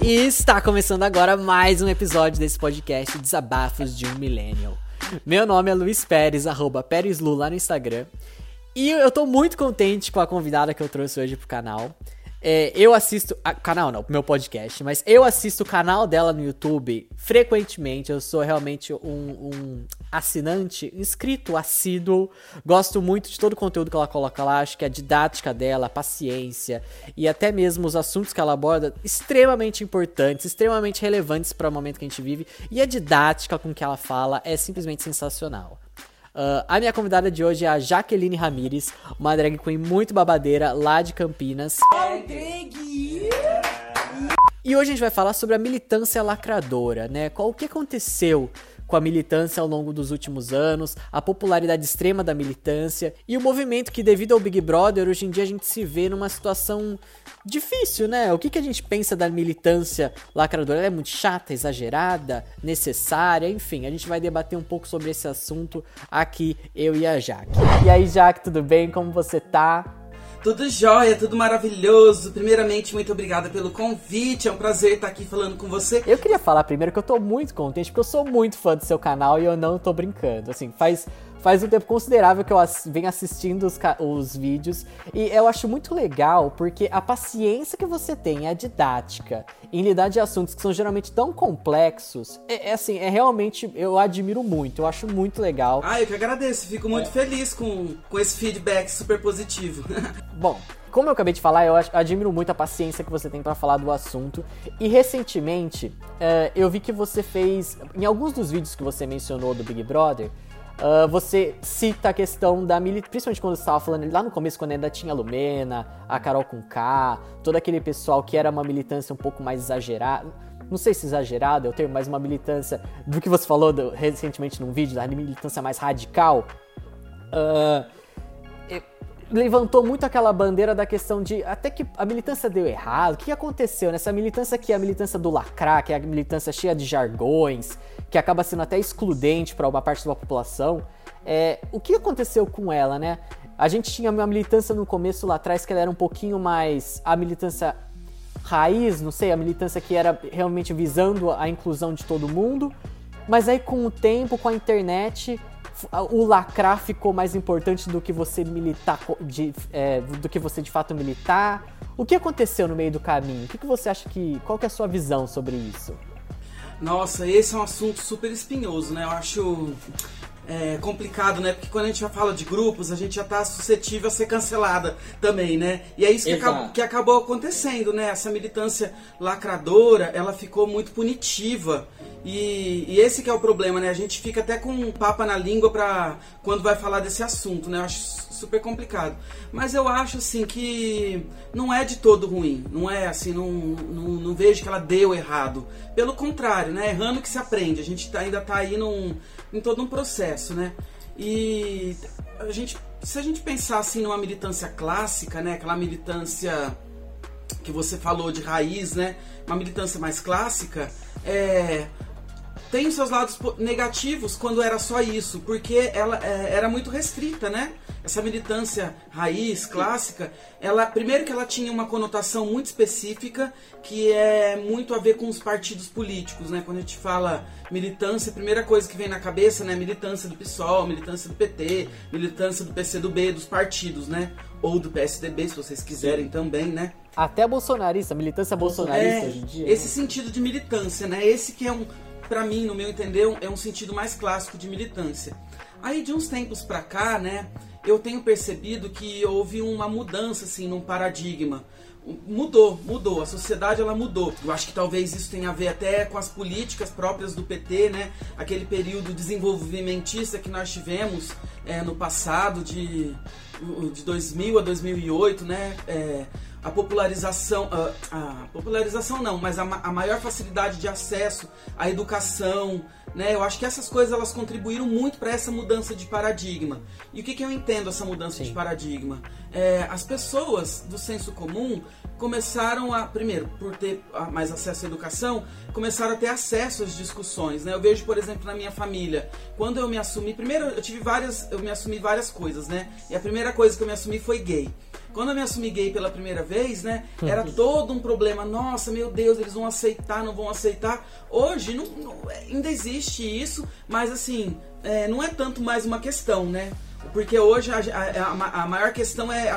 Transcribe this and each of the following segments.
E está começando agora mais um episódio desse podcast Desabafos de um Millennial. Meu nome é Luiz Pérez, arroba PérezLu lá no Instagram. E eu tô muito contente com a convidada que eu trouxe hoje pro canal. É, eu assisto. A, canal não, meu podcast, mas eu assisto o canal dela no YouTube frequentemente. Eu sou realmente um, um, assinante, inscrito, assíduo. Gosto muito de todo o conteúdo que ela coloca lá. Acho que a didática dela, a paciência e até mesmo os assuntos que ela aborda, extremamente importantes, extremamente relevantes para o momento que a gente vive. E a didática com que ela fala é simplesmente sensacional. Uh, a minha convidada de hoje é a Jaqueline Ramires, uma drag queen muito babadeira lá de Campinas. E hoje a gente vai falar sobre a militância lacradora, né? Qual o que aconteceu com a militância ao longo dos últimos anos, a popularidade extrema da militância e o movimento que, devido ao Big Brother, hoje em dia a gente se vê numa situação difícil, né? O que, que a gente pensa da militância lacradora? Ela é muito chata, exagerada, necessária? Enfim, a gente vai debater um pouco sobre esse assunto aqui, eu e a Jaque. E aí, Jaque, tudo bem? Como você tá? Tudo jóia, tudo maravilhoso. Primeiramente, muito obrigada pelo convite. É um prazer estar aqui falando com você. Eu queria falar primeiro que eu tô muito contente, porque eu sou muito fã do seu canal e eu não tô brincando. Assim, faz faz um tempo considerável que eu venho assistindo os, os vídeos e eu acho muito legal porque a paciência que você tem, a didática em lidar de assuntos que são geralmente tão complexos, é, é, assim, é realmente, eu admiro muito, eu acho muito legal. Ah, eu que agradeço, fico muito é. feliz com, com esse feedback super positivo. Bom, como eu acabei de falar, eu admiro muito a paciência que você tem para falar do assunto. E recentemente, uh, eu vi que você fez, em alguns dos vídeos que você mencionou do Big Brother, Uh, você cita a questão da militância, principalmente quando você estava falando lá no começo, quando ainda tinha a Lumena, a Carol com K, todo aquele pessoal que era uma militância um pouco mais exagerada. Não sei se exagerada é o termo, mas uma militância do que você falou do, recentemente num vídeo, da militância mais radical. Uh, levantou muito aquela bandeira da questão de até que a militância deu errado. O que aconteceu nessa militância que é a militância do lacrar, que é a militância cheia de jargões, que acaba sendo até excludente para uma parte da população. É, o que aconteceu com ela, né? A gente tinha uma militância no começo lá atrás que ela era um pouquinho mais a militância raiz, não sei, a militância que era realmente visando a inclusão de todo mundo. Mas aí com o tempo, com a internet, o lacrar ficou mais importante do que você militar, de, é, do que você de fato militar. O que aconteceu no meio do caminho? O que, que você acha que. Qual que é a sua visão sobre isso? Nossa, esse é um assunto super espinhoso, né? Eu acho é, complicado, né? Porque quando a gente já fala de grupos, a gente já tá suscetível a ser cancelada também, né? E é isso que, acabou, que acabou acontecendo, né? Essa militância lacradora, ela ficou muito punitiva. E, e, esse que é o problema, né? A gente fica até com um papa na língua pra quando vai falar desse assunto, né? Eu acho super complicado. Mas eu acho assim que não é de todo ruim. Não é assim, não, não, não vejo que ela deu errado. Pelo contrário, né? Errando que se aprende. A gente tá, ainda tá aí num, em todo um processo, né? E a gente, se a gente pensar assim numa militância clássica, né? Aquela militância que você falou de raiz, né? Uma militância mais clássica, é tem os seus lados negativos quando era só isso, porque ela é, era muito restrita, né? Essa militância raiz, clássica, ela primeiro que ela tinha uma conotação muito específica, que é muito a ver com os partidos políticos, né? Quando a gente fala militância, a primeira coisa que vem na cabeça, né? Militância do PSOL, militância do PT, militância do PCdoB, dos partidos, né? Ou do PSDB, se vocês quiserem também, né? Até bolsonarista, militância bolsonarista é, hoje em dia. Esse né? sentido de militância, né? Esse que é um para mim, no meu entender, é um sentido mais clássico de militância. Aí de uns tempos para cá, né, eu tenho percebido que houve uma mudança assim num paradigma. Mudou, mudou. A sociedade ela mudou. Eu acho que talvez isso tenha a ver até com as políticas próprias do PT, né? Aquele período desenvolvimentista que nós tivemos é, no passado, de, de 2000 a 2008, né? É, a popularização, a, a popularização não, mas a, a, maior facilidade de acesso à educação, né? Eu acho que essas coisas elas contribuíram muito para essa mudança de paradigma. E o que, que eu entendo essa mudança Sim. de paradigma? É, as pessoas do senso comum começaram a, primeiro, por ter mais acesso à educação, começaram a ter acesso às discussões, né? Eu vejo, por exemplo, na minha família, quando eu me assumi, primeiro eu tive várias, eu me assumi várias coisas, né? E a primeira coisa que eu me assumi foi gay. Quando eu me assumi gay pela primeira vez, né, era todo um problema. Nossa, meu Deus, eles vão aceitar, não vão aceitar. Hoje não, não ainda existe isso, mas assim, é, não é tanto mais uma questão, né? Porque hoje a, a, a maior questão é,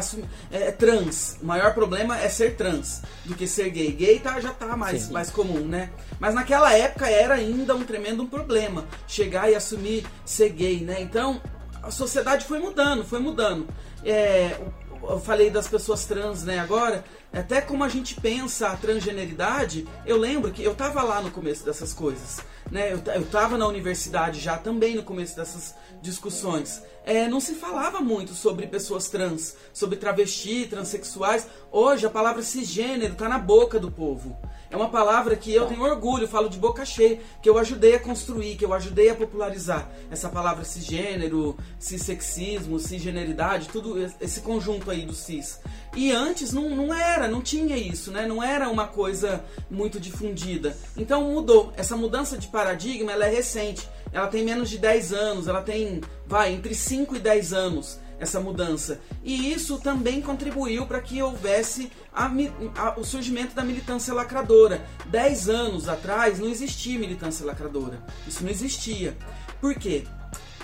é, trans. O maior problema é ser trans do que ser gay. Gay tá, já tá mais, mais comum, né? Mas naquela época era ainda um tremendo problema chegar e assumir ser gay, né? Então a sociedade foi mudando, foi mudando. É, eu falei das pessoas trans, né, agora, até como a gente pensa a transgeneridade, eu lembro que eu tava lá no começo dessas coisas, né, eu, eu tava na universidade já também no começo dessas discussões. É, não se falava muito sobre pessoas trans, sobre travesti, transexuais. Hoje a palavra cisgênero tá na boca do povo. É uma palavra que eu tenho orgulho, falo de boca cheia, que eu ajudei a construir, que eu ajudei a popularizar. Essa palavra cisgênero, cissexismo, cisgeneridade, tudo esse conjunto aí do cis. E antes não, não era, não tinha isso, né? Não era uma coisa muito difundida. Então mudou. Essa mudança de paradigma, ela é recente. Ela tem menos de 10 anos, ela tem, vai, entre 5 e 10 anos essa mudança. E isso também contribuiu para que houvesse a, a, o surgimento da militância lacradora. Dez anos atrás não existia militância lacradora. Isso não existia. Por quê?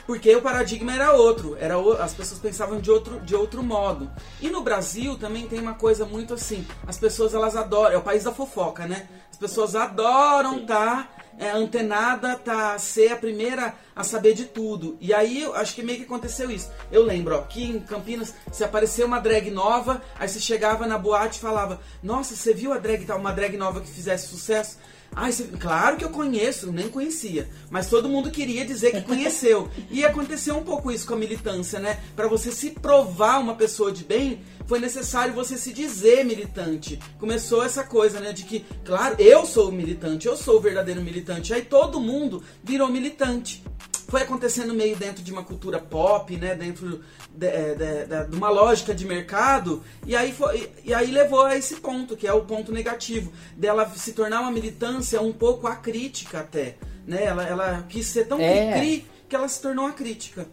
Porque o paradigma era outro, era as pessoas pensavam de outro, de outro modo. E no Brasil também tem uma coisa muito assim, as pessoas elas adoram, é o país da fofoca, né? As pessoas adoram estar tá é, antenada tá ser a primeira a saber de tudo. E aí acho que meio que aconteceu isso. Eu lembro, ó, aqui em Campinas, se apareceu uma drag nova, aí você chegava na boate e falava: Nossa, você viu a drag tal, uma drag nova que fizesse sucesso? Ah, você... claro que eu conheço, nem conhecia, mas todo mundo queria dizer que conheceu. e aconteceu um pouco isso com a militância, né? Para você se provar uma pessoa de bem, foi necessário você se dizer militante. Começou essa coisa, né, de que, claro, eu sou militante, eu sou o verdadeiro militante. Aí todo mundo virou militante. Foi acontecendo meio dentro de uma cultura pop, né, dentro de, de, de, de uma lógica de mercado, e aí, foi, e aí levou a esse ponto, que é o ponto negativo, dela se tornar uma militância um pouco acrítica até. Né? Ela, ela quis ser tão é. cri que ela se tornou acrítica.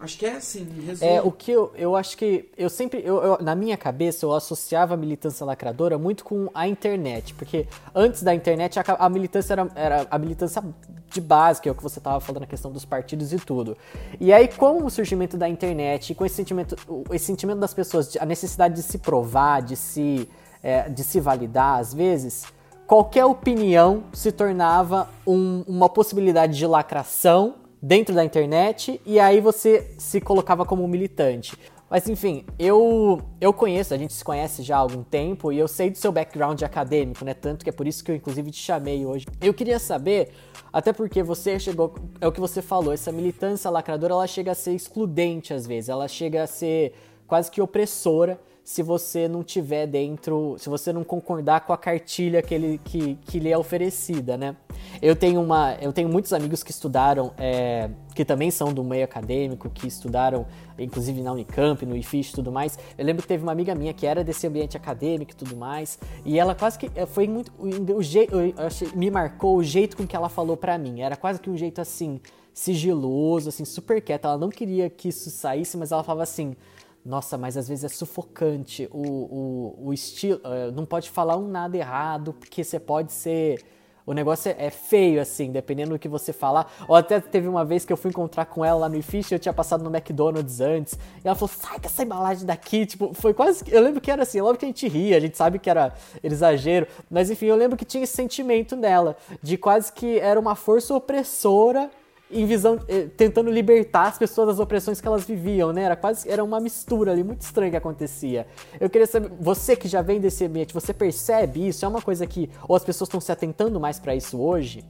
Acho que é assim, resumo. É, o que eu, eu acho que. Eu sempre. Eu, eu, na minha cabeça, eu associava a militância lacradora muito com a internet. Porque antes da internet, a, a militância era, era a militância de base, que é o que você estava falando, a questão dos partidos e tudo. E aí, com o surgimento da internet, com esse sentimento, esse sentimento das pessoas, a necessidade de se provar, de se, é, de se validar, às vezes, qualquer opinião se tornava um, uma possibilidade de lacração dentro da internet e aí você se colocava como militante. Mas enfim, eu eu conheço, a gente se conhece já há algum tempo e eu sei do seu background acadêmico, né? Tanto que é por isso que eu inclusive te chamei hoje. Eu queria saber, até porque você chegou, é o que você falou, essa militância lacradora, ela chega a ser excludente às vezes, ela chega a ser quase que opressora se você não tiver dentro, se você não concordar com a cartilha que, ele, que, que lhe é oferecida, né? Eu tenho, uma, eu tenho muitos amigos que estudaram, é, que também são do meio acadêmico, que estudaram, inclusive na Unicamp, no IFIS e tudo mais. Eu lembro que teve uma amiga minha que era desse ambiente acadêmico e tudo mais, e ela quase que foi muito, o jeito, me marcou o jeito com que ela falou para mim. Era quase que um jeito assim sigiloso, assim super quieto. Ela não queria que isso saísse, mas ela falava assim nossa, mas às vezes é sufocante o, o, o estilo. Uh, não pode falar um nada errado, porque você pode ser. O negócio é, é, feio, assim, dependendo do que você falar. Ou até teve uma vez que eu fui encontrar com ela lá no Fish, eu tinha passado no McDonald's antes, e ela falou, sai com essa embalagem daqui, tipo, foi quase, eu lembro que era assim, logo que a gente ria, a gente sabe que era exagero, mas enfim, eu lembro que tinha esse sentimento nela, de quase que era uma força opressora em visão, eh, tentando libertar as pessoas das opressões que elas viviam, né? Era quase, era uma mistura ali, muito estranha que acontecia. Eu queria saber, você que já vem desse ambiente, você percebe isso? É uma coisa que, ou as pessoas estão se atentando mais para isso hoje?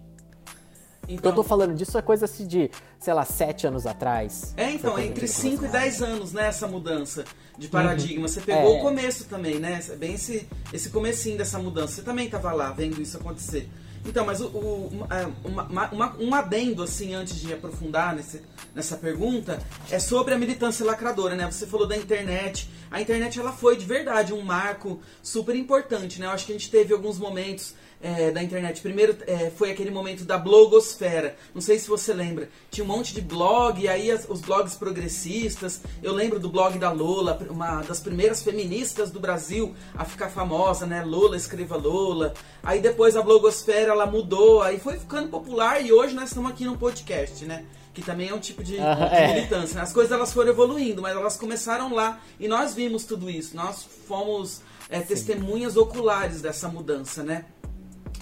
Então, eu tô falando disso é coisa assim de, sei lá, sete anos atrás. É, então, entre 5 e 10 anos, né, essa mudança de paradigma. Uhum. Você pegou é. o começo também, né? Bem esse, esse comecinho dessa mudança. Você também tava lá vendo isso acontecer. Então, mas o, o é, uma, uma, um adendo, assim, antes de aprofundar nesse, nessa pergunta, é sobre a militância lacradora, né? Você falou da internet. A internet, ela foi, de verdade, um marco super importante, né? Eu acho que a gente teve alguns momentos é, da internet. Primeiro é, foi aquele momento da blogosfera. Não sei se você lembra. Tinha um monte de blog, e aí as, os blogs progressistas. Eu lembro do blog da Lola, uma das primeiras feministas do Brasil a ficar famosa, né? Lola escreva Lola. Aí depois a blogosfera ela mudou, aí foi ficando popular e hoje nós estamos aqui no podcast, né? que também é um tipo de, uh -huh, de militância. É. As coisas elas foram evoluindo, mas elas começaram lá e nós vimos tudo isso. Nós fomos é, testemunhas oculares dessa mudança, né?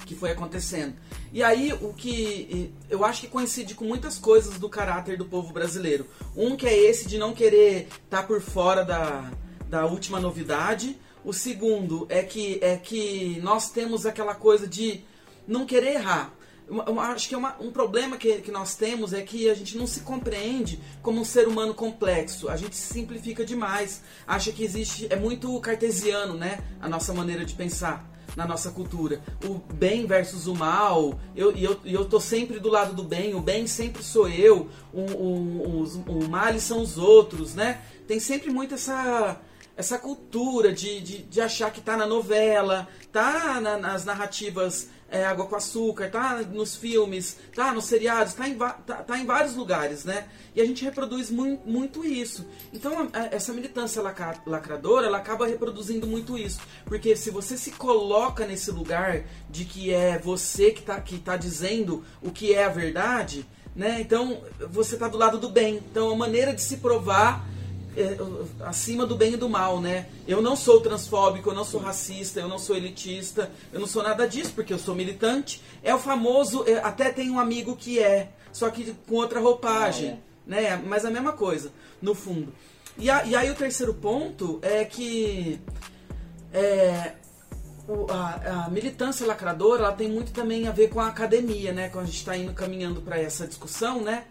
Que foi acontecendo. E aí, o que eu acho que coincide com muitas coisas do caráter do povo brasileiro. Um que é esse de não querer estar tá por fora da, da última novidade. O segundo é que, é que nós temos aquela coisa de não querer errar. Eu, acho que é uma, um problema que, que nós temos é que a gente não se compreende como um ser humano complexo. A gente simplifica demais. Acha que existe. É muito cartesiano, né? A nossa maneira de pensar na nossa cultura. O bem versus o mal, eu, e eu, eu tô sempre do lado do bem, o bem sempre sou eu, o, o, o, o mal são os outros, né? Tem sempre muito essa essa cultura de, de, de achar que tá na novela, tá na, nas narrativas é, Água com Açúcar, tá nos filmes, tá nos seriados, tá em, tá, tá em vários lugares, né? E a gente reproduz muito, muito isso. Então, a, a, essa militância lacra, lacradora, ela acaba reproduzindo muito isso. Porque se você se coloca nesse lugar de que é você que tá, que tá dizendo o que é a verdade, né? Então, você tá do lado do bem. Então, a maneira de se provar é, acima do bem e do mal, né? Eu não sou transfóbico, eu não sou racista, eu não sou elitista, eu não sou nada disso porque eu sou militante. É o famoso, é, até tem um amigo que é, só que com outra roupagem, ah, é. né? Mas a mesma coisa, no fundo. E, a, e aí o terceiro ponto é que é, o, a, a, militância lacradora ela tem muito também a ver com a academia, né? Quando a gente está indo caminhando para essa discussão, né?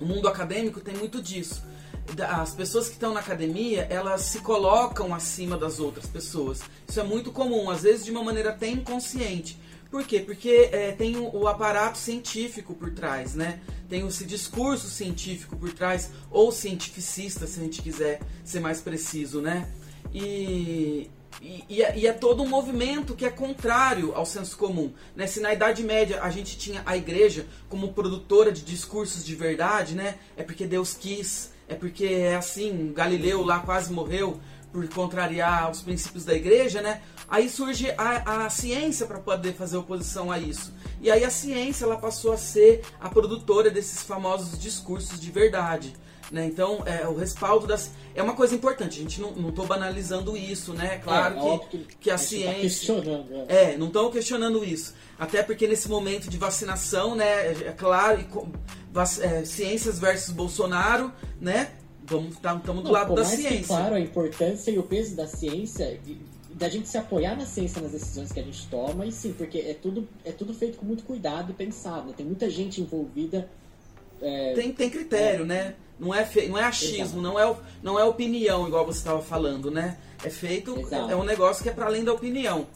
O mundo acadêmico tem muito disso as pessoas que estão na academia, elas se colocam acima das outras pessoas. Isso é muito comum, às vezes de uma maneira até inconsciente. Por quê? Porque é, tem o, o, aparato científico por trás, né? Tem esse discurso científico por trás, ou cientificista, se a gente quiser ser mais preciso, né? E, e, e, é, e, é, todo um movimento que é contrário ao senso comum. Né? Se na Idade Média a gente tinha a igreja como produtora de discursos de verdade, né? é porque Deus quis, é porque é assim, Galileu lá quase morreu por contrariar os princípios da igreja, né? Aí surge a, a ciência para poder fazer oposição a isso. E aí a ciência ela passou a ser a produtora desses famosos discursos de verdade. Né? Então, é, o respaldo das. É uma coisa importante, a gente não estou banalizando isso, né? Claro é, que, que, que, a, tá ciência. Tá é. é, não estão questionando isso. Até porque nesse momento de vacinação, né? É, é claro, e, é, ciências versus Bolsonaro, né? Vamos estamos tá, do lado da ciência. claro, a importância e o peso da ciência, da gente se apoiar na ciência nas decisões que a gente toma, e sim, porque é tudo, é tudo feito com muito cuidado e pensado. Né? Tem muita gente envolvida. É, tem, tem critério, né? Não é, fe... não é achismo, não é, não é opinião, igual você estava falando, né? É feito, Exato. é um negócio que é para além da opinião.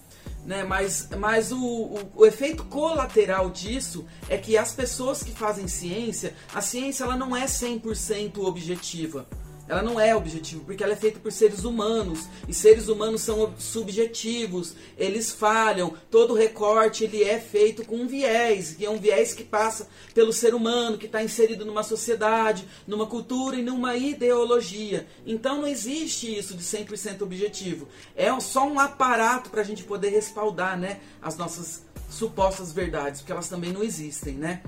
Né? Mas, mas o, o, o, efeito colateral disso é que as pessoas que fazem ciência, a ciência ela não é 100% objetiva. Ela não é objetiva, porque ela é feita por seres humanos. E seres humanos são subjetivos, eles falham. Todo recorte ele é feito com um viés, que é um viés que passa pelo ser humano, que está inserido numa sociedade, numa cultura e numa ideologia. Então não existe isso de 100% objetivo. É só um aparato para a gente poder respaldar né, as nossas supostas verdades, porque elas também não existem, né?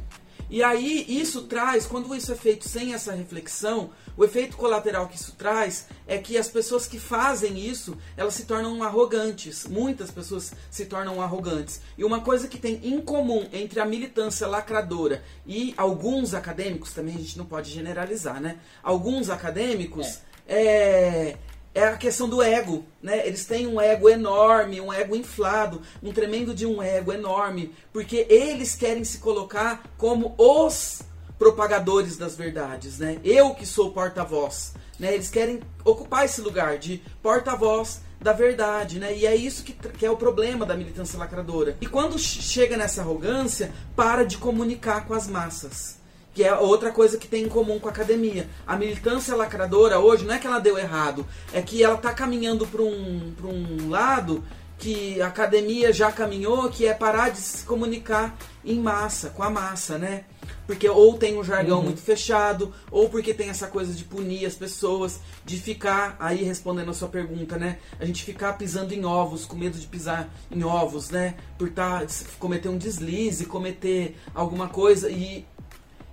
E aí isso traz, quando isso é feito sem essa reflexão, o efeito colateral que isso traz é que as pessoas que fazem isso, elas se tornam arrogantes. Muitas pessoas se tornam arrogantes. E uma coisa que tem em comum entre a militância lacradora e alguns acadêmicos, também a gente não pode generalizar, né? Alguns acadêmicos é, é é a questão do ego, né? Eles têm um ego enorme, um ego inflado, um tremendo de um ego enorme, porque eles querem se colocar como os propagadores das verdades, né? Eu que sou porta-voz, né? Eles querem ocupar esse lugar de porta-voz da verdade, né? E é isso que, que, é o problema da militância lacradora. E quando chega nessa arrogância, para de comunicar com as massas. Que é outra coisa que tem em comum com a academia. A militância lacradora hoje não é que ela deu errado, é que ela está caminhando para um, um lado que a academia já caminhou, que é parar de se comunicar em massa, com a massa, né? Porque ou tem um jargão uhum. muito fechado, ou porque tem essa coisa de punir as pessoas, de ficar, aí respondendo a sua pergunta, né? A gente ficar pisando em ovos, com medo de pisar em ovos, né? Por tá, cometer um deslize, cometer alguma coisa. E,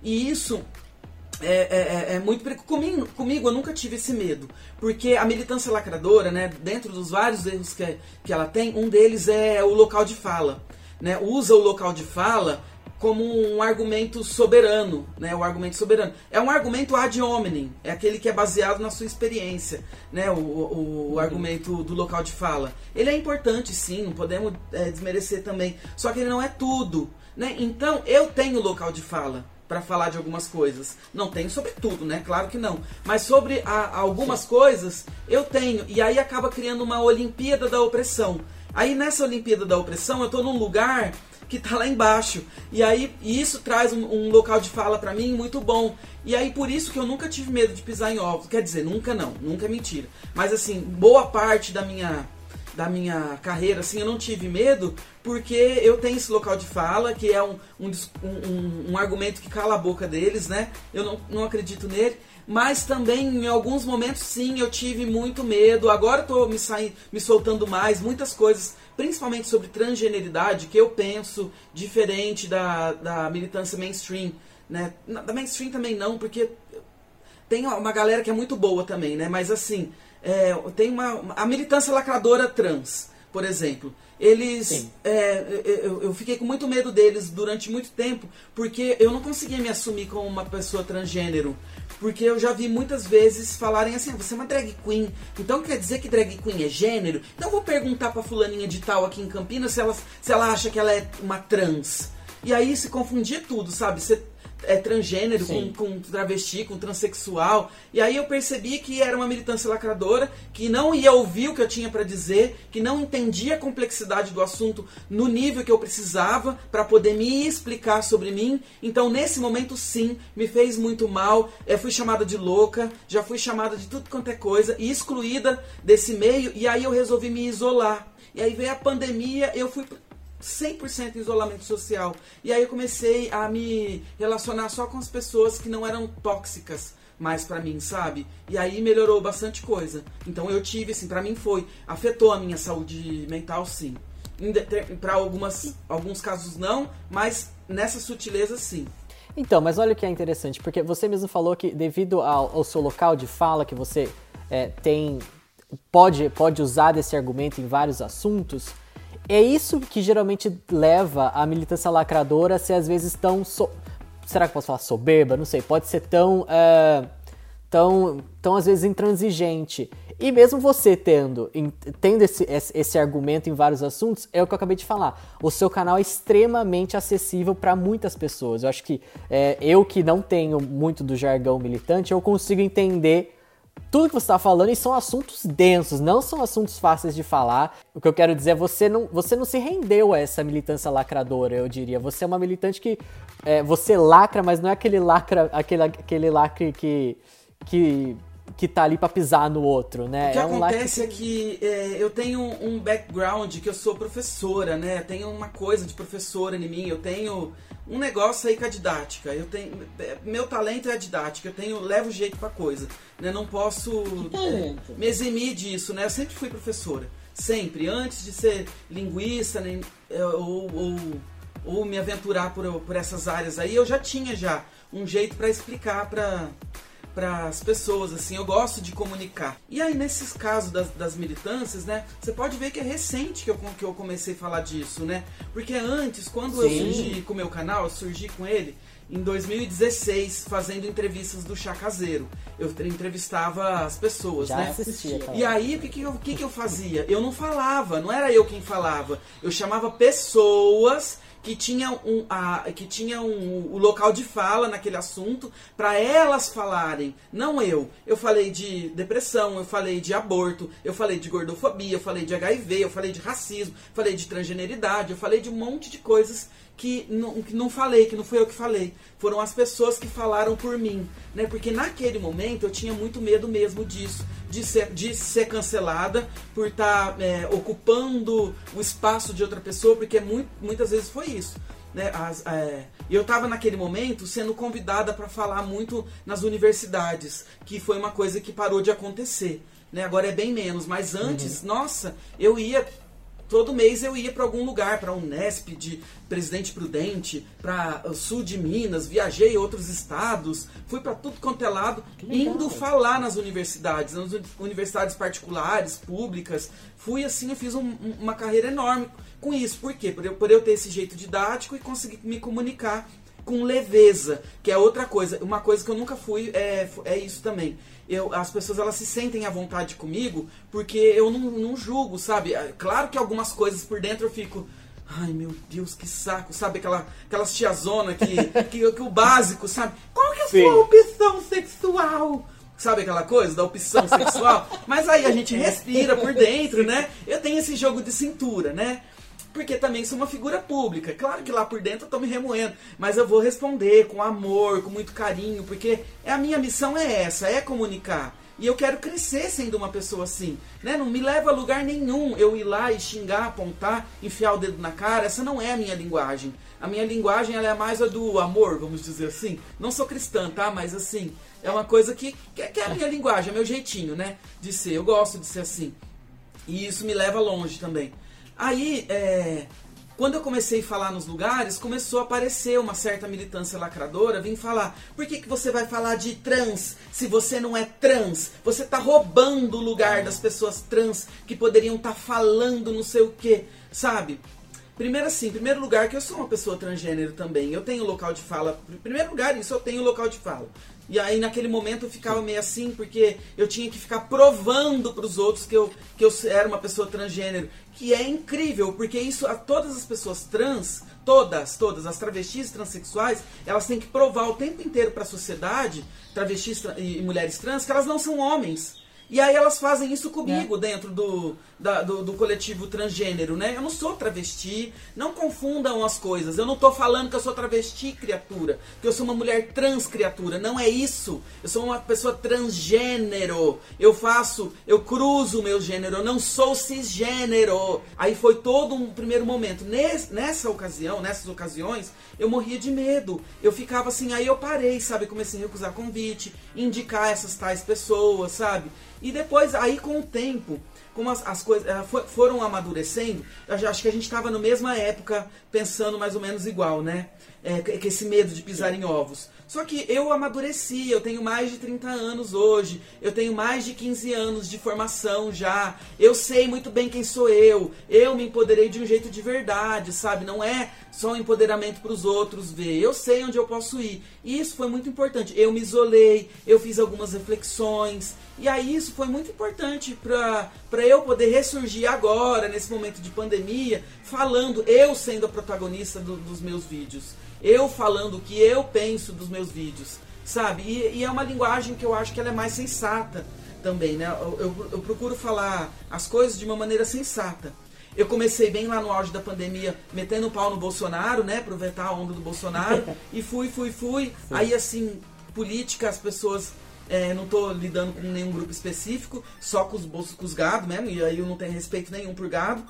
e isso é, é, é, é, muito comigo, comigo eu nunca tive esse medo porque a militância lacradora né dentro dos vários erros que, que ela tem um deles é o local de fala né usa o local de fala como um argumento soberano, né? O argumento soberano é um argumento ad hominem, é aquele que é baseado na sua experiência, né? O, o, o argumento do local de fala. Ele é importante, sim, não podemos é, desmerecer também. Só que ele não é tudo, né? Então eu tenho local de fala para falar de algumas coisas. Não tenho sobre tudo, né? Claro que não. Mas sobre a, algumas Sim. coisas eu tenho. E aí acaba criando uma Olimpíada da Opressão. Aí nessa Olimpíada da Opressão eu tô num lugar que tá lá embaixo. E aí e isso traz um, um local de fala para mim muito bom. E aí por isso que eu nunca tive medo de pisar em ovos. Quer dizer, nunca não, nunca é mentira. Mas assim, boa parte da minha da minha carreira, assim, eu não tive medo, porque eu tenho esse local de fala, que é um, um, um, um argumento que cala a boca deles, né? Eu não, não acredito nele. Mas também, em alguns momentos, sim, eu tive muito medo. Agora tô me, saindo, me soltando mais, muitas coisas, principalmente sobre transgeneridade, que eu penso diferente da, da militância mainstream. Né? Da mainstream também não, porque tem uma galera que é muito boa também, né? Mas assim, é, tem uma. A militância lacradora trans, por exemplo. Eles. É, eu, eu, fiquei com muito medo deles durante muito tempo, porque eu não conseguia me assumir como uma pessoa transgênero. Porque eu já vi muitas vezes falarem assim: ah, você é uma drag queen, então quer dizer que drag queen é gênero? Então eu vou perguntar pra fulaninha de tal aqui em Campinas se ela, se ela acha que ela é uma trans. E aí se confundia tudo, sabe? Você é, transgênero, com, com, travesti, com transexual. E aí eu percebi que era uma militância lacradora, que não ia ouvir o que eu tinha para dizer, que não entendia a complexidade do assunto no nível que eu precisava para poder me explicar sobre mim. Então, nesse momento, sim, me fez muito mal. Eu fui chamada de louca, já fui chamada de tudo quanto é coisa e excluída desse meio. E aí eu resolvi me isolar. E aí veio a pandemia, eu fui 100% em isolamento social. E aí eu comecei a me relacionar só com as pessoas que não eram tóxicas mais para mim, sabe? E aí melhorou bastante coisa. Então eu tive, assim, para mim foi, afetou a minha saúde mental, sim. Para algumas, alguns casos não, mas nessa sutileza, sim. Então, mas olha o que é interessante, porque você mesmo falou que devido ao, ao seu local de fala que você é, tem, pode, pode usar desse argumento em vários assuntos, é isso que geralmente leva a militância lacradora a ser às vezes tão. So... Será que posso falar soberba? Não sei. Pode ser tão. Uh, tão, tão às vezes intransigente. E mesmo você tendo, tendo esse, esse argumento em vários assuntos, é o que eu acabei de falar. O seu canal é extremamente acessível para muitas pessoas. Eu acho que é, eu que não tenho muito do jargão militante, eu consigo entender tudo que você está falando e são assuntos densos, não são assuntos fáceis de falar. O que eu quero dizer é você não, você não se rendeu a essa militância lacradora, eu diria. Você é uma militante que é, você lacra, mas não é aquele lacra, aquele, aquele lacre que que que tá ali para pisar no outro, né? O que é um acontece lacre... é que é, eu tenho um background que eu sou professora, né? Eu tenho uma coisa de professora em mim, eu tenho um negócio aí com a didática. Eu tenho meu talento é a didática. Eu tenho levo jeito para coisa, né? Não posso é, me eximir disso, né? Eu sempre fui professora, sempre antes de ser linguista, nem é, ou, ou, ou me aventurar por, por essas áreas aí, eu já tinha já um jeito para explicar para para as pessoas, assim, eu gosto de comunicar. E aí, nesses casos das, das militâncias, né, você pode ver que é recente que eu, que eu comecei a falar disso, né? Porque antes, quando Sim. eu surgi com o meu canal, eu surgi com ele, em 2016 fazendo entrevistas do Chá Caseiro. Eu entrevistava as pessoas, Já né? assistia, tá? E aí, o que, que, eu, que, que eu fazia? Eu não falava, não era eu quem falava. Eu chamava pessoas que tinham um, a, que tinham um, o local de fala naquele assunto para elas falarem, não eu. Eu falei de depressão, eu falei de aborto, eu falei de gordofobia, eu falei de HIV, eu falei de racismo, falei de transgeneridade, eu falei de um monte de coisas que não, que não falei, que não fui eu que falei. Foram as pessoas que falaram por mim. Né? Porque naquele momento eu tinha muito medo mesmo disso, de ser, de ser cancelada por estar tá, é, ocupando o espaço de outra pessoa, porque muito, muitas vezes foi isso. Né? As, é, eu estava naquele momento sendo convidada para falar muito nas universidades, que foi uma coisa que parou de acontecer. Né? Agora é bem menos, mas antes, uhum. nossa, eu ia todo mês eu ia para algum lugar, para Unesp de Presidente Prudente, para sul de Minas, viajei outros estados, fui para tudo quanto é lado, indo falar nas universidades, nas universidades particulares, públicas. Fui assim, eu fiz um, uma carreira enorme com isso. Por quê? Por eu, por eu ter esse jeito didático e conseguir me comunicar com leveza, que é outra coisa. Uma coisa que eu nunca fui é, é isso também eu, as pessoas elas se sentem à vontade comigo porque eu não, não julgo, sabe? É, claro que algumas coisas por dentro eu fico. Ai meu Deus, que saco, sabe? Aquela, aquelas tiazona que, que, que o básico, sabe? Qual que é a Sim. sua opção sexual? Sabe aquela coisa da opção sexual? Mas aí a gente respira por dentro, né? Eu tenho esse jogo de cintura, né? Porque também sou uma figura pública. Claro que lá por dentro eu tô me remoendo, mas eu vou responder com amor, com muito carinho, porque é a minha missão é essa, é comunicar. E eu quero crescer sendo uma pessoa assim, né? Não me leva a lugar nenhum eu ir lá e xingar, apontar, enfiar o dedo na cara. Essa não é a minha linguagem. A minha linguagem ela é mais a do amor, vamos dizer assim. Não sou cristã, tá? Mas assim, é uma coisa que, que é a minha linguagem, é meu jeitinho, né? De ser. Eu gosto de ser assim. E isso me leva longe também. Aí, é, quando eu comecei a falar nos lugares, começou a aparecer uma certa militância lacradora, vim falar, por que, que você vai falar de trans se você não é trans? Você está roubando o lugar das pessoas trans que poderiam estar tá falando não sei o que, sabe? Primeiro assim, primeiro lugar que eu sou uma pessoa transgênero também, eu tenho local de fala, primeiro lugar isso, eu tenho local de fala. E aí naquele momento eu ficava meio assim, porque eu tinha que ficar provando para os outros que eu, que eu era uma pessoa transgênero. Que é incrível, porque isso a todas as pessoas trans, todas, todas, as travestis transexuais, elas têm que provar o tempo inteiro para a sociedade, travestis e mulheres trans, que elas não são homens. E aí elas fazem isso comigo é. dentro do, da, do, do, coletivo transgênero, né? Eu não sou travesti, não confundam as coisas. Eu não tô falando que eu sou travesti criatura, que eu sou uma mulher trans criatura. Não é isso. Eu sou uma pessoa transgênero. Eu faço, eu cruzo o meu gênero, eu não sou cisgênero. Aí foi todo um primeiro momento. Nes, nessa ocasião, nessas ocasiões, eu morria de medo. Eu ficava assim, aí eu parei, sabe? Comecei a recusar convite, indicar essas tais pessoas, sabe? E depois, aí com o tempo, como as, as coisas uh, foram amadurecendo, eu acho que a gente estava na mesma época pensando mais ou menos igual, né? É, com esse medo de pisar em ovos. Só que eu amadureci, eu tenho mais de 30 anos hoje, eu tenho mais de 15 anos de formação já, eu sei muito bem quem sou eu, eu me empoderei de um jeito de verdade, sabe? Não é só um empoderamento para os outros ver, eu sei onde eu posso ir. E isso foi muito importante. Eu me isolei, eu fiz algumas reflexões, e aí isso foi muito importante para eu poder ressurgir agora, nesse momento de pandemia, falando, eu sendo a protagonista do, dos meus vídeos eu falando o que eu penso dos meus vídeos, sabe? E, e, é uma linguagem que eu acho que ela é mais sensata também, né? Eu, eu, eu procuro falar as coisas de uma maneira sensata. Eu comecei bem lá no auge da pandemia, metendo o pau no Bolsonaro, né? Aproveitar a onda do Bolsonaro. e fui, fui, fui. Sim. Aí, assim, política, as pessoas. É, não estou lidando com nenhum grupo específico, só com os bolsos com os gado mesmo, e aí eu não tenho respeito nenhum por gado.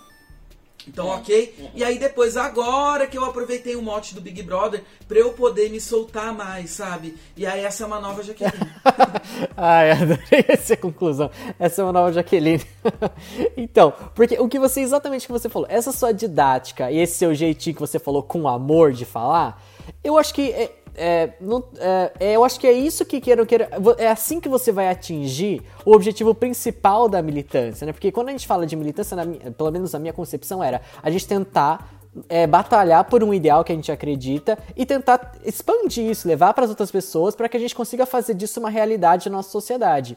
Então, é. ok? É. E aí depois, agora que eu aproveitei o mote do Big Brother pra eu poder me soltar mais, sabe? E aí essa é uma nova Jaqueline. Ai, adorei essa conclusão. Essa é uma nova Jaqueline. então, porque o que você, exatamente o que você falou, essa sua didática e esse seu jeitinho que você falou com amor de falar, eu acho que é, é, não, é, é, eu acho que é isso que queira queira. É assim que você vai atingir o objetivo principal da militância, né? Porque quando a gente fala de militância, na, pelo menos a minha concepção era a gente tentar é, batalhar por um ideal que a gente acredita e tentar expandir isso, levar para as outras pessoas para que a gente consiga fazer disso uma realidade na nossa sociedade.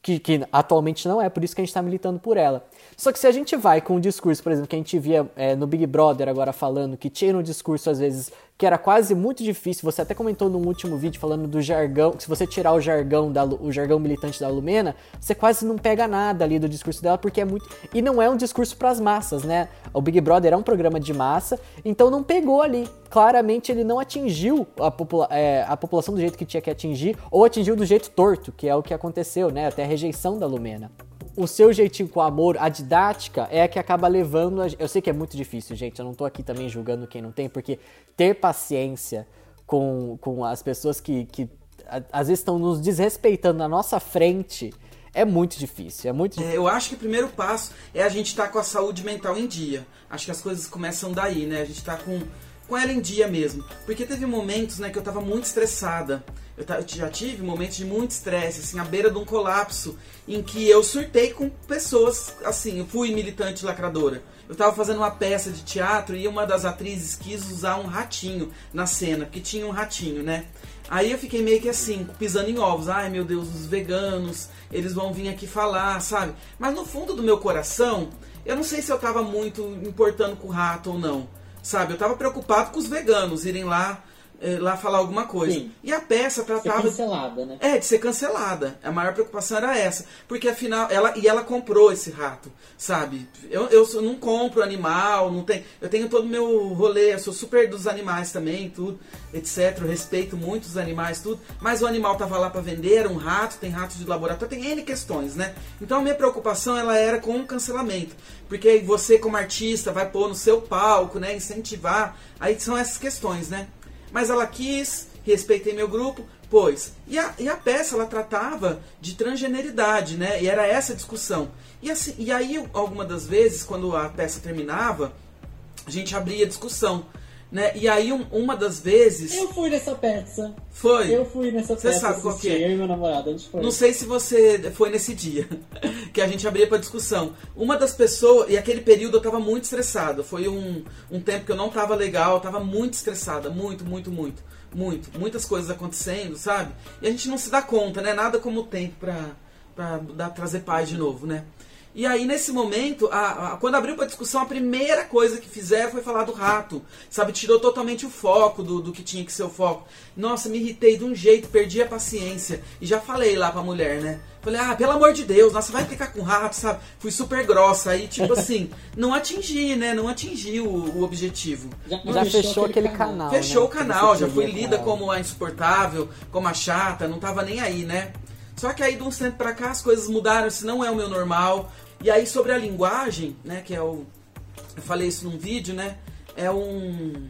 Que, que, atualmente não é, por isso que a gente está militando por ela. Só que se a gente vai com um discurso, por exemplo, que a gente via é, no Big Brother agora falando, que tinha no discurso às vezes que era quase muito difícil. Você até comentou no último vídeo falando do jargão, que se você tirar o jargão da, o jargão militante da Lumena, você quase não pega nada ali do discurso dela, porque é muito e não é um discurso para as massas, né? O Big Brother é um programa de massa, então não pegou ali. Claramente ele não atingiu a, popula é, a população do jeito que tinha que atingir, ou atingiu do jeito torto, que é o que aconteceu, né? Até a rejeição da Lumena o seu jeitinho com amor, a didática, é a que acaba levando. A... Eu sei que é muito difícil, gente. Eu não tô aqui também julgando quem não tem, porque ter paciência com, com as pessoas que, que às vezes estão nos desrespeitando na nossa frente é muito difícil. É muito difícil. É, eu acho que o primeiro passo é a gente estar tá com a saúde mental em dia. Acho que as coisas começam daí, né? A gente tá com, com ela em dia mesmo. Porque teve momentos né, que eu tava muito estressada. Eu, eu já tive momentos de muito estresse, assim, à beira de um colapso, em que eu surtei com pessoas, assim, eu fui militante lacradora. Eu estava fazendo uma peça de teatro e uma das atrizes quis usar um ratinho na cena, porque tinha um ratinho, né? Aí eu fiquei meio que assim, pisando em ovos. Ai meu Deus, os veganos, eles vão vir aqui falar, sabe? Mas no fundo do meu coração, eu não sei se eu estava muito importando com o rato ou não, sabe? Eu estava preocupado com os veganos irem lá lá falar alguma coisa. Sim. E a peça tratava. Ser cancelada, né? É, de ser cancelada. A maior preocupação era essa. Porque afinal, ela e ela comprou esse rato, sabe? Eu, eu não compro animal, não tem. Eu tenho todo o meu rolê, eu sou super dos animais também, tudo, etc. Eu respeito muito os animais, tudo. Mas o animal tava lá para vender, era um rato, tem rato de laboratório, tem N questões, né? Então a minha preocupação ela era com o cancelamento. Porque você, como artista, vai pôr no seu palco, né? Incentivar. Aí são essas questões, né? Mas ela quis, respeitei meu grupo, pois. E a, e a peça ela tratava de transgeneridade, né? E era essa a discussão. E, assim, e aí, alguma das vezes, quando a peça terminava, a gente abria discussão. Né? E aí, um, uma das vezes. Eu fui nessa peça. Foi? Eu fui nessa você peça. Você sabe qual que é? Eu e meu namorado, a gente foi. Não sei se você foi nesse dia que a gente abria para discussão. Uma das pessoas. E aquele período eu tava muito estressado. Foi um, um tempo que eu não tava legal, eu tava muito estressada. Muito, muito, muito. Muito. Muitas coisas acontecendo, sabe? E a gente não se dá conta, né? Nada como o tempo pra, pra dar, trazer paz de novo, né? E aí, nesse momento, a, a, quando abriu para discussão, a primeira coisa que fizeram foi falar do rato. Sabe, tirou totalmente o foco do, do que tinha que ser o foco. Nossa, me irritei de um jeito, perdi a paciência. E já falei lá pra mulher, né? Falei, ah, pelo amor de Deus, nossa, vai ficar com rato, sabe? Fui super grossa. Aí, tipo assim, não atingi, né? Não atingi o, o objetivo. Já, já fechou aquele canal. canal fechou né? o canal, já fui lida como a insuportável, como a chata, não tava nem aí, né? Só que aí de uns tempos pra cá as coisas mudaram, isso não é o meu normal. E aí sobre a linguagem, né, que é o eu falei isso num vídeo, né? É um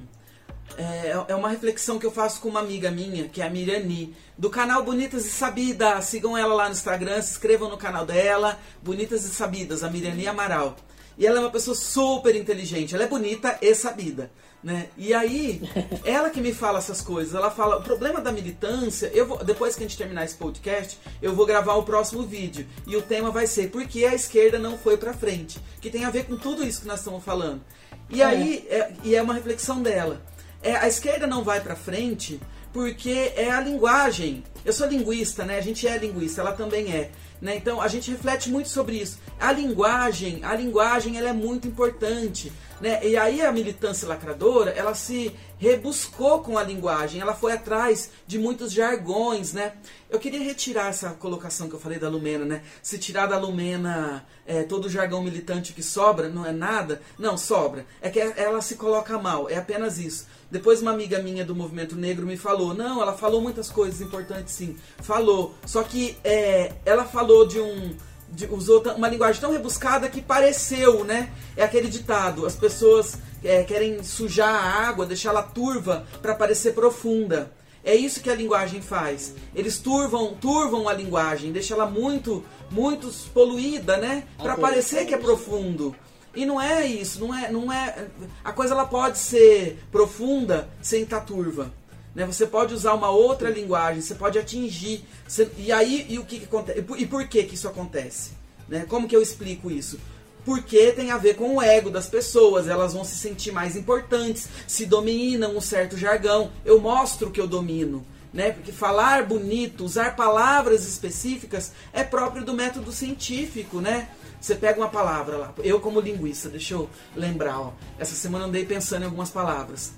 é, é uma reflexão que eu faço com uma amiga minha, que é a Mirani, do canal Bonitas e Sabidas. Sigam ela lá no Instagram, se inscrevam no canal dela, Bonitas e Sabidas, a Mirani Amaral. E ela é uma pessoa super inteligente, ela é bonita e sabida. Né? E aí, ela que me fala essas coisas, ela fala, o problema da militância, eu vou, depois que a gente terminar esse podcast, eu vou gravar o próximo vídeo. E o tema vai ser por que a esquerda não foi pra frente? Que tem a ver com tudo isso que nós estamos falando. E é. aí, é, e é uma reflexão dela. É, a esquerda não vai pra frente porque é a linguagem. Eu sou linguista, né? A gente é linguista, ela também é. Né? Então a gente reflete muito sobre isso. A linguagem, a linguagem ela é muito importante. Né? E aí a militância lacradora, ela se rebuscou com a linguagem, ela foi atrás de muitos jargões, né? Eu queria retirar essa colocação que eu falei da Lumena, né? Se tirar da Lumena é, todo o jargão militante que sobra, não é nada? Não, sobra. É que ela se coloca mal, é apenas isso. Depois uma amiga minha do movimento negro me falou, não, ela falou muitas coisas importantes sim, falou. Só que é, ela falou de um de, usou uma linguagem tão rebuscada que pareceu, né? É aquele ditado: as pessoas é, querem sujar a água, deixá-la turva para parecer profunda. É isso que a linguagem faz. Eles turvam, turvam a linguagem, deixa ela muito, muito poluída, né? Para parecer que é profundo. E não é isso, não é, não é. A coisa ela pode ser profunda sem estar turva. Né? Você pode usar uma outra linguagem, você pode atingir. Você, e aí, e o que, que acontece? E por, que, que isso acontece? Né? Como que eu explico isso? porque tem a ver com o ego das pessoas, elas vão se sentir mais importantes, se dominam um certo jargão. Eu mostro que eu domino. Né? Porque falar bonito, usar palavras específicas é próprio do método científico, né? Você pega uma palavra lá, eu como linguista, deixa eu lembrar, ó, essa semana andei pensando em algumas palavras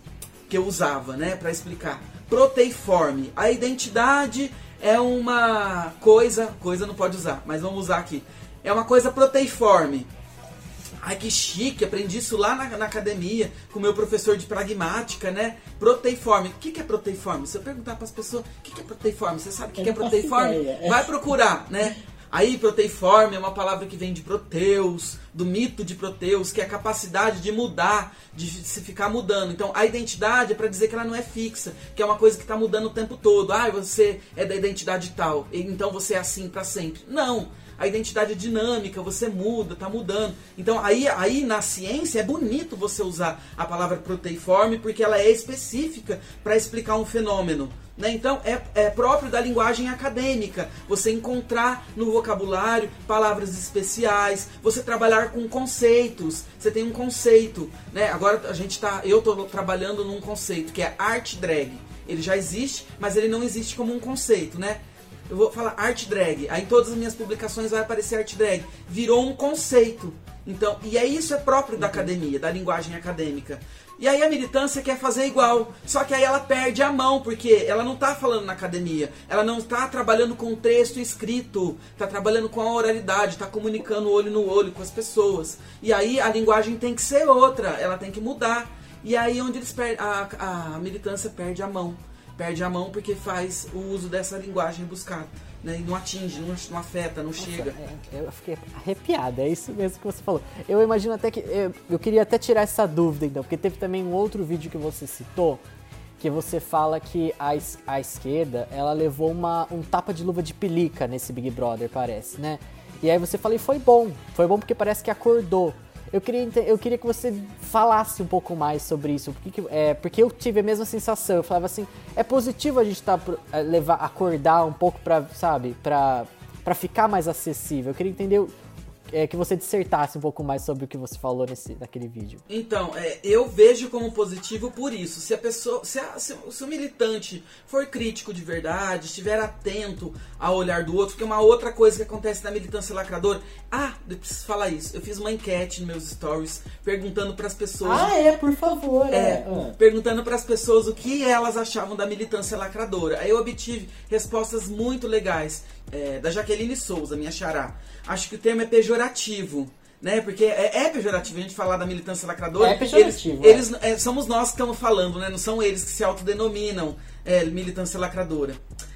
que eu usava, né, para explicar. Proteiforme, a identidade é uma coisa, coisa não pode usar, mas vamos usar aqui. É uma coisa proteiforme. Ai, que chique, aprendi isso lá na, na academia com o meu professor de pragmática, né? Proteiforme. O que, que é proteiforme? Se eu perguntar para as pessoas o que, que é proteiforme, você sabe o que, que é proteiforme? Vai procurar, né? Aí, proteiforme é uma palavra que vem de Proteus, do mito de Proteus, que é a capacidade de mudar, de se ficar mudando. Então, a identidade é para dizer que ela não é fixa, que é uma coisa que está mudando o tempo todo. Ah, você é da identidade tal, então você é assim para sempre. Não a identidade é dinâmica, você muda, está mudando. Então aí, aí na ciência é bonito você usar a palavra proteiforme porque ela é específica para explicar um fenômeno. Né? Então é, é próprio da linguagem acadêmica você encontrar no vocabulário palavras especiais, você trabalhar com conceitos. Você tem um conceito, né? Agora a gente tá, eu estou trabalhando num conceito que é art drag. Ele já existe, mas ele não existe como um conceito, né? Eu vou falar art drag. Aí em todas as minhas publicações vai aparecer art drag. Virou um conceito. Então, e é isso é próprio da academia, da linguagem acadêmica. E aí a militância quer fazer igual, só que aí ela perde a mão, porque ela não está falando na academia, ela não está trabalhando com texto escrito, está trabalhando com a oralidade, está comunicando olho no olho com as pessoas. E aí a linguagem tem que ser outra, ela tem que mudar. E aí onde eles perdem, a, a militância perde a mão perde a mão porque faz o uso dessa linguagem buscada. Né, e não atinge, não, não afeta, não Nossa, chega. É, eu fiquei arrepiada, é isso mesmo que você falou. Eu imagino até que. Eu, eu queria até tirar essa dúvida, então, porque teve também um outro vídeo que você citou, que você fala que a, a esquerda ela levou uma, um tapa de luva de pelica nesse Big Brother, parece, né? E aí você fala, e foi bom, foi bom porque parece que acordou. Eu queria, eu queria que você falasse um pouco mais sobre isso, porque, é, porque eu tive a mesma sensação. Eu falava assim, é positivo a gente tá, é, levar, acordar um pouco para, sabe, para ficar mais acessível. Eu queria entender é, que você dissertasse um pouco mais sobre o que você falou nesse, naquele vídeo. Então, é, eu vejo como positivo por isso. Se a pessoa, se, a, se, se, o militante for crítico de verdade, estiver atento ao olhar do outro, porque uma outra coisa que acontece na militância lacradora. Ah, eu preciso falar isso. Eu fiz uma enquete nos meus stories perguntando para as pessoas. Ah, é, por favor. É, é perguntando para as pessoas o que elas achavam da militância lacradora. Aí eu obtive respostas muito legais. É, da Jaqueline Souza, minha xará acho que o termo é pejorativo. Né? Porque é, é pejorativo a gente falar da militância lacradora. É pejorativo. Eles, é. eles é, somos nós que estamos falando, né? Não são eles que se autodenominam é, militância lacradora.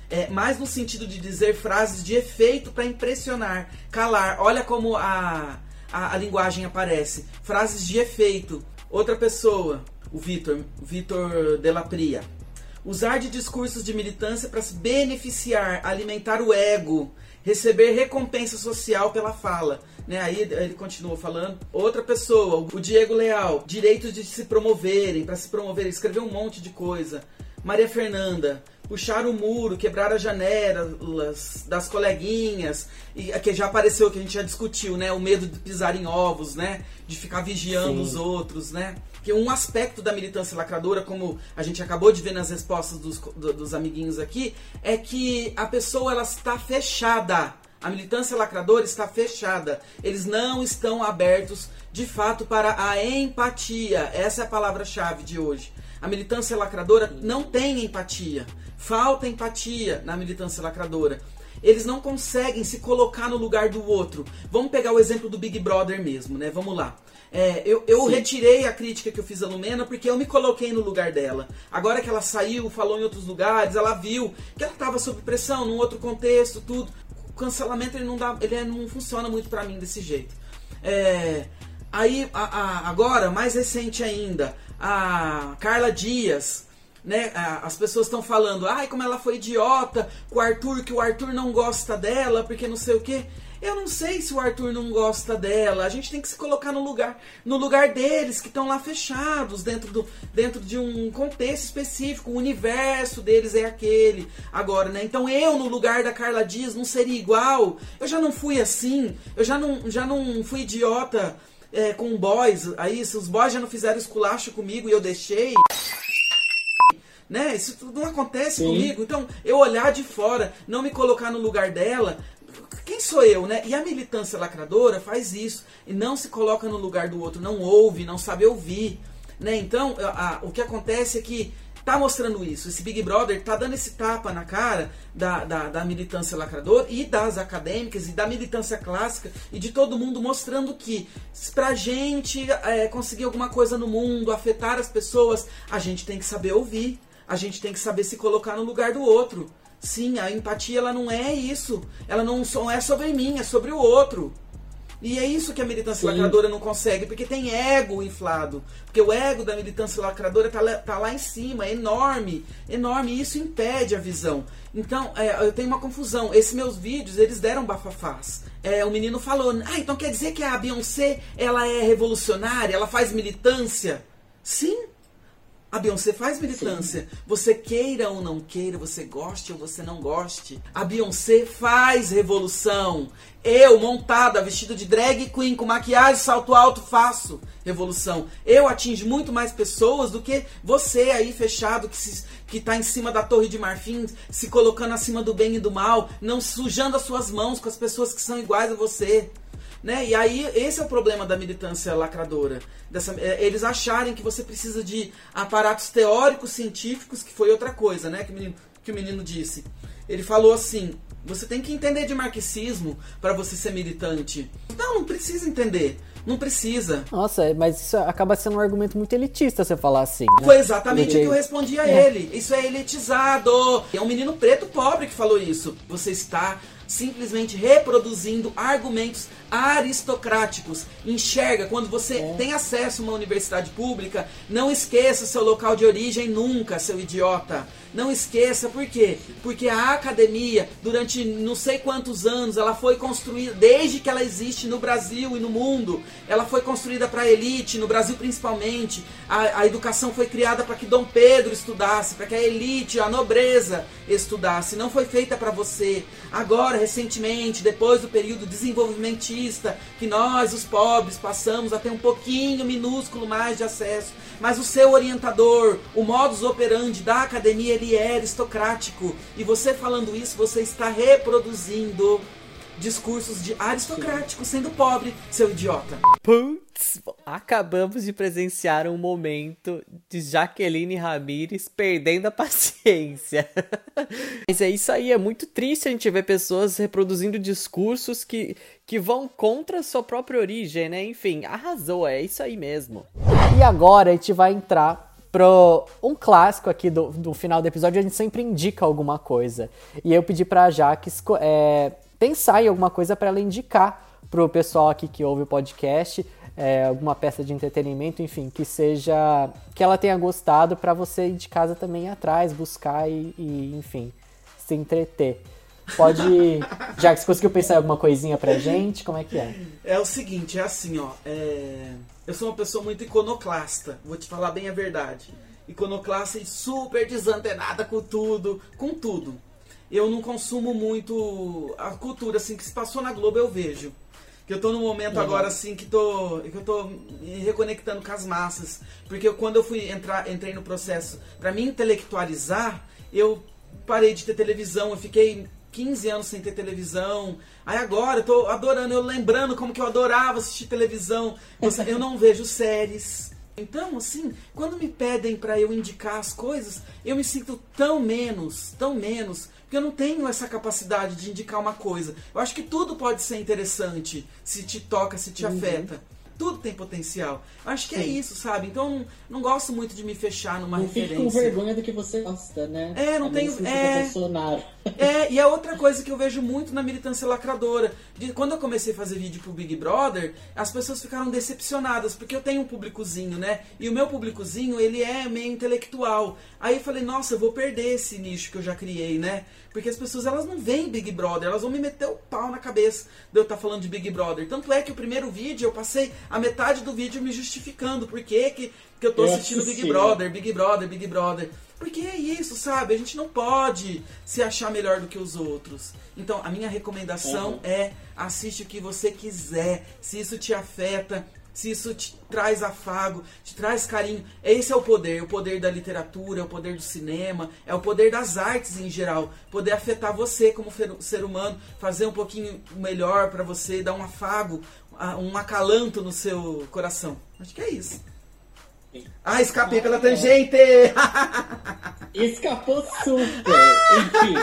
É, mais no sentido de dizer frases de efeito para impressionar, calar. Olha como a, a, a, linguagem aparece. Frases de efeito. Outra pessoa, o Vitor, Vitor Delapria. Usar de discursos de militância para se beneficiar, alimentar o ego, receber recompensa social pela fala. Né? Aí ele continua falando. Outra pessoa, o Diego Leal, direitos de se promoverem, para se promover, escreveu um monte de coisa. Maria Fernanda, puxar o muro, quebrar as janelas das coleguinhas, e que já apareceu, que a gente já discutiu, né? O medo de pisar em ovos, né? De ficar vigiando Sim. os outros, né? Que um aspecto da militância lacradora, como a gente acabou de ver nas respostas dos, do, dos amiguinhos aqui, é que a pessoa ela está fechada. A militância lacradora está fechada. Eles não estão abertos, de fato, para a empatia. Essa é a palavra-chave de hoje. A militância lacradora não tem empatia. Falta empatia na militância lacradora. Eles não conseguem se colocar no lugar do outro. Vamos pegar o exemplo do Big Brother mesmo, né? Vamos lá. É, eu, eu retirei a crítica que eu fiz a Lumena porque eu me coloquei no lugar dela. Agora que ela saiu, falou em outros lugares, ela viu que ela estava sob pressão, num outro contexto, tudo. O cancelamento ele não dá, ele não funciona muito para mim desse jeito. É, aí a, a, agora, mais recente ainda, a Carla Dias, né? As pessoas estão falando, ai, como ela foi idiota com o Arthur, que o Arthur não gosta dela, porque não sei o quê. Eu não sei se o Arthur não gosta dela. A gente tem que se colocar no lugar, no lugar deles que estão lá fechados dentro, do, dentro de um contexto específico. O universo deles é aquele agora, né? Então eu no lugar da Carla Dias não seria igual. Eu já não fui assim. Eu já não, já não fui idiota é, com boys. Aí se os boys já não fizeram esculacho comigo e eu deixei né? Isso tudo não acontece Sim. comigo. Então, eu olhar de fora, não me colocar no lugar dela, quem sou eu, né? E a militância lacradora faz isso e não se coloca no lugar do outro, não ouve, não sabe ouvir, né? Então, a, a, o que acontece é que tá mostrando isso. Esse Big Brother tá dando esse tapa na cara da, da, da, militância lacradora e das acadêmicas e da militância clássica e de todo mundo mostrando que pra gente é, conseguir alguma coisa no mundo, afetar as pessoas, a gente tem que saber ouvir, a gente tem que saber se colocar no lugar do outro. Sim, a empatia ela não é isso. Ela não é sobre mim, é sobre o outro. E é isso que a militância Sim. lacradora não consegue, porque tem ego inflado. Porque o ego da militância lacradora tá lá, tá lá em cima, é enorme, enorme, e isso impede a visão. Então, é, eu tenho uma confusão. Esses meus vídeos, eles deram bafafás. É, o menino falou, ah, então quer dizer que a Beyoncé, ela é revolucionária, ela faz militância? Sim, a Beyoncé faz militância. Sim. Você queira ou não queira, você goste ou você não goste. A Beyoncé faz revolução. Eu, montada, vestida de drag queen, com maquiagem, salto alto, faço revolução. Eu atingo muito mais pessoas do que você aí fechado que, se, que tá em cima da torre de marfim, se colocando acima do bem e do mal, não sujando as suas mãos com as pessoas que são iguais a você. Né? E aí, esse é o problema da militância lacradora. Dessa, é, eles acharem que você precisa de aparatos teóricos, científicos, que foi outra coisa, né? Que o menino, que o menino disse. Ele falou assim: você tem que entender de marxismo para você ser militante. Não, não precisa entender. Não precisa. Nossa, mas isso acaba sendo um argumento muito elitista você falar assim. Né? Foi exatamente o que eu respondi a é. ele. Isso é elitizado. É um menino preto pobre que falou isso. Você está simplesmente reproduzindo argumentos aristocráticos. Enxerga, quando você é. tem acesso a uma universidade pública, não esqueça seu local de origem nunca, seu idiota. Não esqueça, por quê? Porque a academia, durante não sei quantos anos, ela foi construída, desde que ela existe no Brasil e no mundo, ela foi construída para a elite, no Brasil principalmente. A, a educação foi criada para que Dom Pedro estudasse, para que a elite, a nobreza estudasse. Não foi feita para você. Agora, recentemente, depois do período desenvolvimentista, que nós, os pobres, passamos a ter um pouquinho minúsculo mais de acesso mas o seu orientador, o modus operandi da academia, ele é aristocrático. E você falando isso, você está reproduzindo discursos de aristocrático sendo pobre, seu idiota. Putz, acabamos de presenciar um momento de Jaqueline Ramires perdendo a paciência. Mas é isso aí, é muito triste a gente ver pessoas reproduzindo discursos que, que vão contra a sua própria origem, né? Enfim, arrasou, é isso aí mesmo. E agora a gente vai entrar pro um clássico aqui do, do final do episódio, a gente sempre indica alguma coisa. E eu pedi pra Jaques é, pensar em alguma coisa para ela indicar pro pessoal aqui que ouve o podcast, é, alguma peça de entretenimento, enfim, que seja que ela tenha gostado para você ir de casa também ir atrás, buscar e, e, enfim, se entreter. Pode, já que você conseguiu pensar em alguma coisinha pra gente, como é que é? É o seguinte, é assim, ó, é... eu sou uma pessoa muito iconoclasta, vou te falar bem a verdade. Iconoclasta e super desantenada com tudo, com tudo eu não consumo muito a cultura assim que se passou na Globo eu vejo. Que eu tô no momento uhum. agora assim que tô que eu tô me reconectando com as massas. Porque eu, quando eu fui entrar entrei no processo para me intelectualizar eu parei de ter televisão. Eu fiquei 15 anos sem ter televisão. Aí agora eu tô adorando eu lembrando como que eu adorava assistir televisão. Eu não vejo séries. Então, assim, quando me pedem para eu indicar as coisas, eu me sinto tão menos, tão menos, porque eu não tenho essa capacidade de indicar uma coisa. Eu acho que tudo pode ser interessante se te toca, se te uhum. afeta. Tudo tem potencial. Acho que é Sim. é isso, sabe? Então não gosto muito de me fechar numa não referência. Não fique com vergonha do que você gosta, né? É, não tenho. É, é, e a outra coisa que eu vejo muito na militância lacradora. De, quando eu comecei a fazer vídeo pro Big Brother, as pessoas ficaram decepcionadas, porque eu tenho um públicozinho, né? E o meu públicozinho, ele é meio intelectual. Aí eu falei, nossa, eu vou perder esse nicho que eu já criei, né? Porque as pessoas elas não veem Big Brother, elas vão me meter o pau na cabeça de eu estar tá falando de Big Brother. Tanto é que o primeiro vídeo eu passei a metade do vídeo me justificando por que, que, eu tô assistindo Big Brother, Big Brother, Big Brother. Porque é isso, sabe? A gente não pode se achar melhor do que os outros. Então, a minha recomendação uhum. é assiste o que você quiser. Se isso te afeta, se isso te traz afago, te traz carinho. Esse é o poder, o poder da literatura, é o poder do cinema, é o poder das artes em geral, poder afetar você como ser humano, fazer um pouquinho melhor para você, dar um afago, um acalanto no seu coração. Acho que é isso. Ah, escapei pela tangente! Escapou super! Enfim.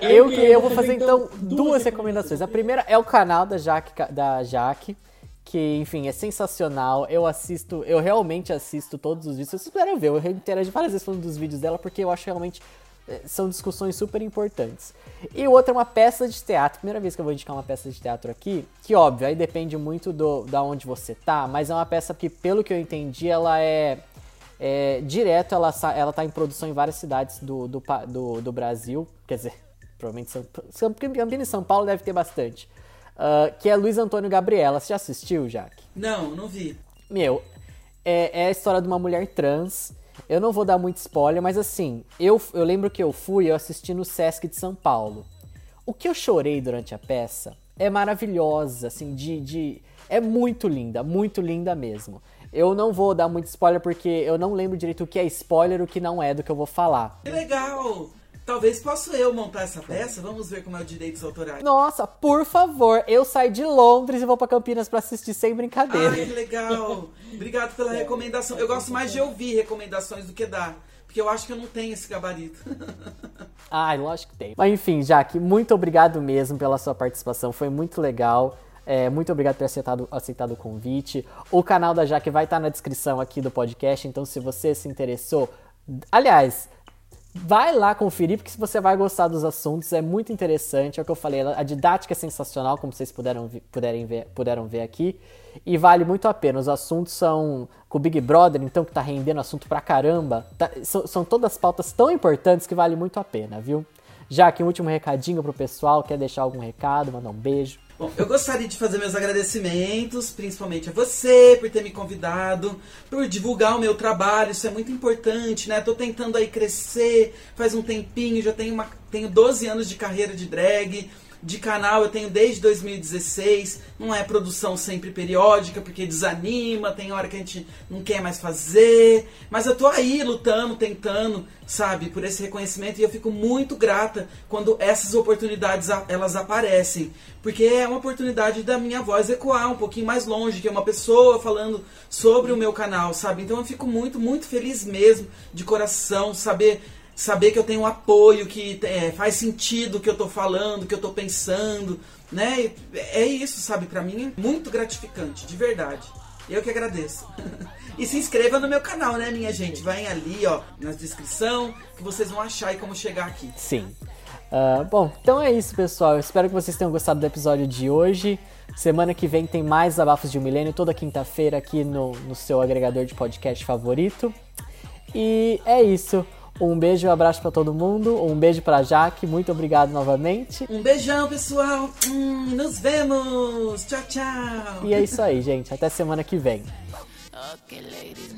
Eu que eu vou fazer então duas recomendações. A primeira é o canal da Jaque, da Jaque que, enfim, é sensacional. Eu assisto, eu realmente assisto todos os vídeos. Vocês puderam ver, eu interagi várias vezes falando dos vídeos dela, porque eu acho realmente são discussões super importantes. E o outro é uma peça de teatro. Primeira vez que eu vou indicar uma peça de teatro aqui, que óbvio, aí depende muito do da onde você tá, mas é uma peça que, pelo que eu entendi, ela é, é direto, ela, ela tá em produção em várias cidades do, do, do, do Brasil. Quer dizer, provavelmente São, Campinas e São Paulo deve ter bastante uh, que é Luiz Antônio Gabriela. Você já assistiu, Jaque? Não, não vi. Meu, é, é, a história de uma mulher trans. Eu não vou dar muito spoiler, mas assim, eu, eu lembro que eu fui, eu assisti no Sesc de São Paulo. O que eu chorei durante a peça é maravilhosa, assim, de, de. É muito linda, muito linda mesmo. Eu não vou dar muito spoiler porque eu não lembro direito o que é spoiler e o que não é do que eu vou falar. Que legal! Talvez possa eu montar essa peça. Vamos ver como é o direitos autorais. Nossa, por favor, eu saio de Londres e vou para Campinas para assistir sem brincadeira. Ai, que legal. Obrigado pela recomendação. Eu gosto mais de ouvir recomendações do que dar. Porque eu acho que eu não tenho esse gabarito. Ai, lógico que tem. Mas enfim, Jaque, muito obrigado mesmo pela sua participação. Foi muito legal. É, muito obrigado por ter aceitado, aceitado o convite. O canal da Jaque vai estar na descrição aqui do podcast, então se você se interessou. Aliás, Vai lá conferir, porque você vai gostar dos assuntos, é muito interessante, é o que eu falei, a didática é sensacional, como vocês puderam, puderem ver, puderam ver aqui, e vale muito a pena. Os assuntos são com o Big Brother, então, que tá rendendo assunto pra caramba, tá, são, são todas pautas tão importantes que vale muito a pena, viu? Já que um último recadinho pro pessoal, quer deixar algum recado, mandar um beijo? Bom, eu gostaria de fazer meus agradecimentos, principalmente a você por ter me convidado, por divulgar o meu trabalho, isso é muito importante, né? Tô tentando aí crescer, faz um tempinho, já tenho, uma, tenho 12 anos de carreira de drag, de canal eu tenho desde 2016. Não é produção sempre periódica, porque desanima, tem hora que a gente não quer mais fazer. Mas eu tô aí lutando, tentando, sabe, por esse reconhecimento e eu fico muito grata quando essas oportunidades elas aparecem, porque é uma oportunidade da minha voz ecoar um pouquinho mais longe, que é uma pessoa falando sobre o meu canal, sabe? Então eu fico muito, muito feliz mesmo, de coração, saber saber que eu tenho apoio, que é, faz sentido o que eu estou falando, o que eu estou pensando, né? É isso, sabe? Para mim é muito gratificante, de verdade. Eu que agradeço. e se inscreva no meu canal, né, minha gente? Vai ali, ó, na descrição, que vocês vão achar aí como chegar aqui. Sim. Uh, bom, então é isso, pessoal. Eu espero que vocês tenham gostado do episódio de hoje. Semana que vem tem mais Abafos de um Milênio, toda quinta-feira aqui no, no seu agregador de podcast favorito. E é isso. Um beijo e um abraço para todo mundo. Um beijo para Jaque. Muito obrigado novamente. Um beijão, pessoal. Hum, nos vemos. Tchau, tchau. E é isso aí, gente. Até semana que vem. Okay, ladies,